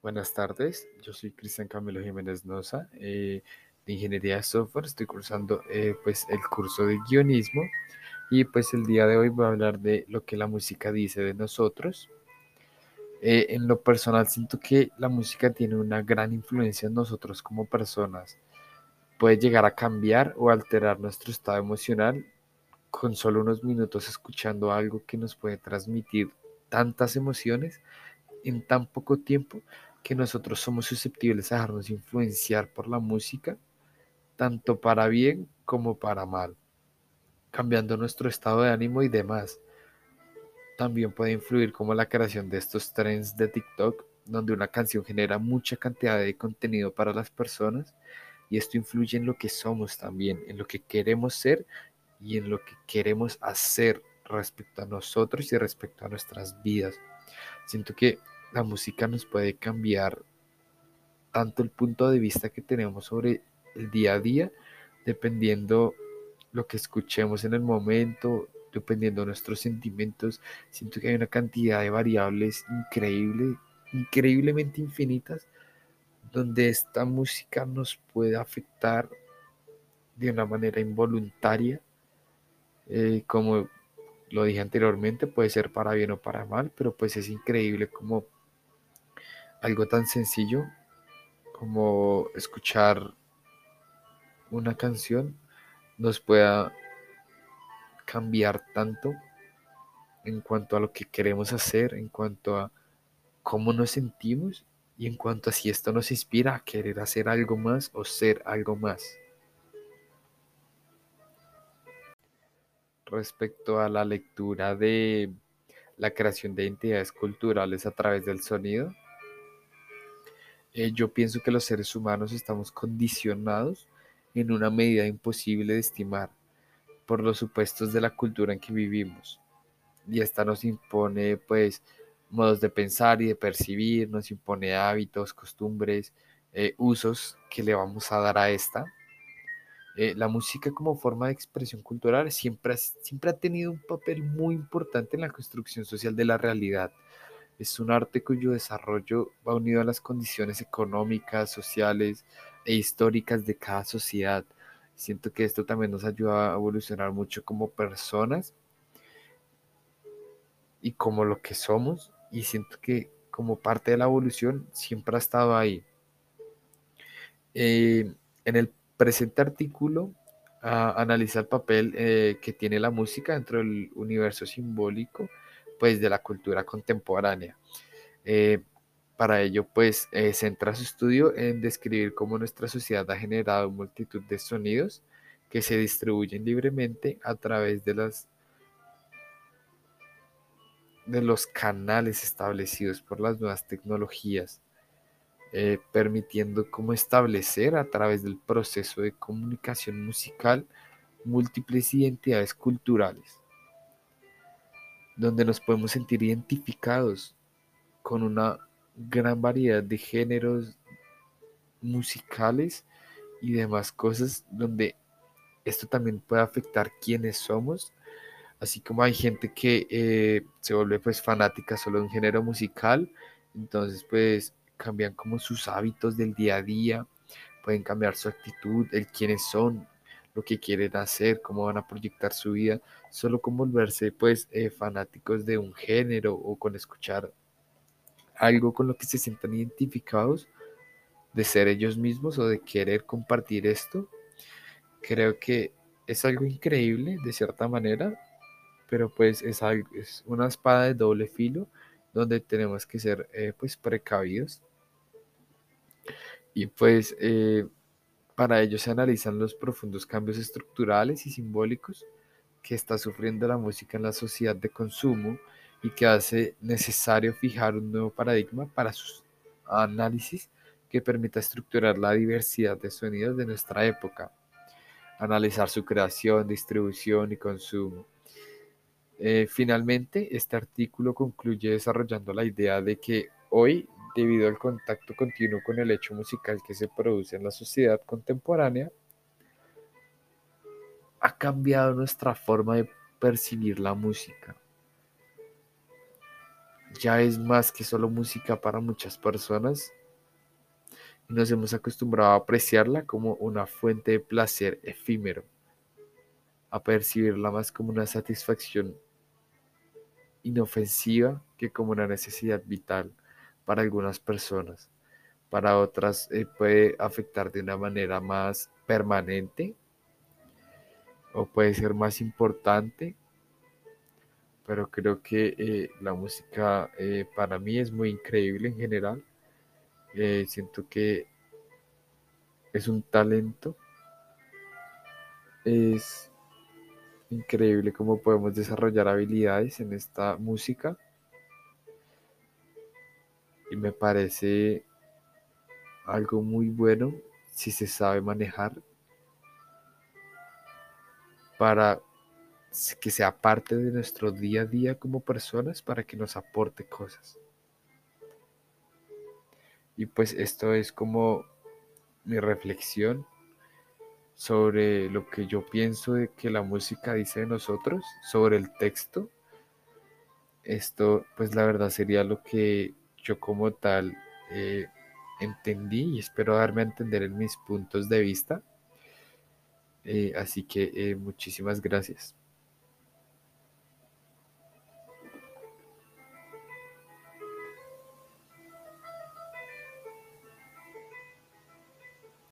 Buenas tardes, yo soy Cristian Camilo Jiménez Noza, eh, de Ingeniería de Software, estoy cursando eh, pues el curso de guionismo y pues el día de hoy voy a hablar de lo que la música dice de nosotros. Eh, en lo personal siento que la música tiene una gran influencia en nosotros como personas, puede llegar a cambiar o alterar nuestro estado emocional con solo unos minutos escuchando algo que nos puede transmitir tantas emociones en tan poco tiempo que nosotros somos susceptibles a dejarnos influenciar por la música, tanto para bien como para mal, cambiando nuestro estado de ánimo y demás. También puede influir como la creación de estos trends de TikTok, donde una canción genera mucha cantidad de contenido para las personas y esto influye en lo que somos también, en lo que queremos ser y en lo que queremos hacer respecto a nosotros y respecto a nuestras vidas. Siento que la música nos puede cambiar tanto el punto de vista que tenemos sobre el día a día, dependiendo lo que escuchemos en el momento, dependiendo de nuestros sentimientos. Siento que hay una cantidad de variables increíble, increíblemente infinitas, donde esta música nos puede afectar de una manera involuntaria, eh, como lo dije anteriormente, puede ser para bien o para mal, pero pues es increíble como algo tan sencillo como escuchar una canción nos pueda cambiar tanto en cuanto a lo que queremos hacer, en cuanto a cómo nos sentimos y en cuanto a si esto nos inspira a querer hacer algo más o ser algo más. Respecto a la lectura de la creación de identidades culturales a través del sonido, eh, yo pienso que los seres humanos estamos condicionados en una medida imposible de estimar por los supuestos de la cultura en que vivimos. Y esta nos impone pues modos de pensar y de percibir, nos impone hábitos, costumbres, eh, usos que le vamos a dar a esta. Eh, la música como forma de expresión cultural siempre, siempre ha tenido un papel muy importante en la construcción social de la realidad es un arte cuyo desarrollo va unido a las condiciones económicas, sociales e históricas de cada sociedad. Siento que esto también nos ayuda a evolucionar mucho como personas y como lo que somos. Y siento que como parte de la evolución siempre ha estado ahí. Eh, en el presente artículo analiza el papel eh, que tiene la música dentro del universo simbólico pues de la cultura contemporánea. Eh, para ello, pues, eh, centra su estudio en describir cómo nuestra sociedad ha generado multitud de sonidos que se distribuyen libremente a través de las de los canales establecidos por las nuevas tecnologías, eh, permitiendo cómo establecer a través del proceso de comunicación musical múltiples identidades culturales donde nos podemos sentir identificados con una gran variedad de géneros musicales y demás cosas, donde esto también puede afectar quiénes somos, así como hay gente que eh, se vuelve pues fanática solo de un género musical, entonces pues cambian como sus hábitos del día a día, pueden cambiar su actitud, el quiénes son, lo que quieren hacer, cómo van a proyectar su vida, solo con volverse pues eh, fanáticos de un género o con escuchar algo con lo que se sientan identificados de ser ellos mismos o de querer compartir esto, creo que es algo increíble de cierta manera, pero pues es, algo, es una espada de doble filo donde tenemos que ser eh, pues precavidos. Y pues eh, para ello se analizan los profundos cambios estructurales y simbólicos que está sufriendo la música en la sociedad de consumo y que hace necesario fijar un nuevo paradigma para sus análisis que permita estructurar la diversidad de sonidos de nuestra época, analizar su creación, distribución y consumo. Eh, finalmente, este artículo concluye desarrollando la idea de que hoy debido al contacto continuo con el hecho musical que se produce en la sociedad contemporánea, ha cambiado nuestra forma de percibir la música. ya es más que solo música para muchas personas. Nos hemos acostumbrado a apreciarla como una fuente de placer efímero, a percibirla más como una satisfacción inofensiva que como una necesidad vital para algunas personas. Para otras eh, puede afectar de una manera más permanente o puede ser más importante, pero creo que eh, la música eh, para mí es muy increíble en general. siento que es un talento. Es increíble cómo podemos desarrollar habilidades en esta música. Y me parece algo muy bueno si se sabe manejar para que sea parte de nuestro día a día como personas, para que nos aporte cosas. Y pues esto es como mi reflexión sobre lo que yo pienso de que la música dice de nosotros, sobre el texto. Esto, pues la verdad sería lo que como tal eh, entendí y espero darme a entender en mis puntos de vista. Eh, así que eh, muchísimas gracias.